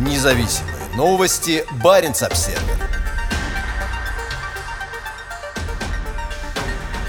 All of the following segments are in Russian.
Независимые новости. Барин обсерва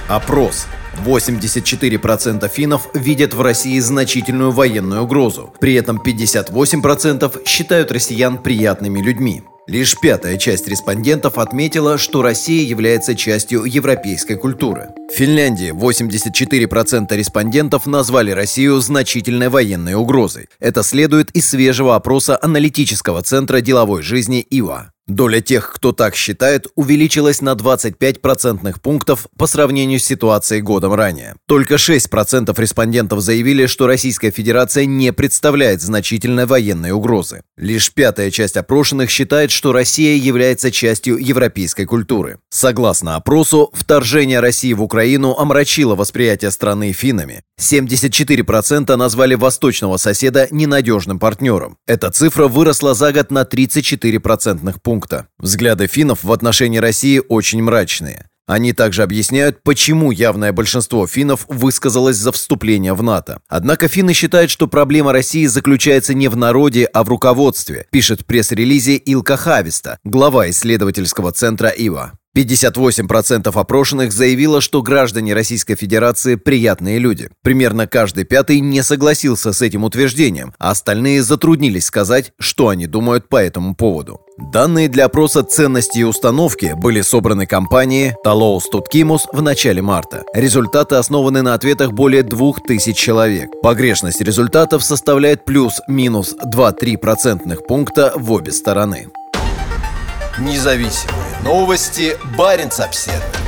Опрос. 84% финнов видят в России значительную военную угрозу. При этом 58% считают россиян приятными людьми. Лишь пятая часть респондентов отметила, что Россия является частью европейской культуры. В Финляндии 84% респондентов назвали Россию значительной военной угрозой. Это следует из свежего опроса аналитического центра деловой жизни ИВА. Доля тех, кто так считает, увеличилась на 25 процентных пунктов по сравнению с ситуацией годом ранее. Только 6% респондентов заявили, что Российская Федерация не представляет значительной военной угрозы. Лишь пятая часть опрошенных считает, что Россия является частью европейской культуры. Согласно опросу, вторжение России в Украину омрачило восприятие страны финнами. 74% назвали восточного соседа ненадежным партнером. Эта цифра выросла за год на 34 процентных пункта пункта. Взгляды финнов в отношении России очень мрачные. Они также объясняют, почему явное большинство финнов высказалось за вступление в НАТО. Однако финны считают, что проблема России заключается не в народе, а в руководстве, пишет в пресс-релизе Илка Хависта, глава исследовательского центра ИВА. 58% опрошенных заявило, что граждане Российской Федерации приятные люди. Примерно каждый пятый не согласился с этим утверждением, а остальные затруднились сказать, что они думают по этому поводу. Данные для опроса ценности и установки были собраны компанией Talos Tutkimus в начале марта. Результаты основаны на ответах более 2000 человек. Погрешность результатов составляет плюс-минус 2-3 процентных пункта в обе стороны. Независимые новости. Барин обседный.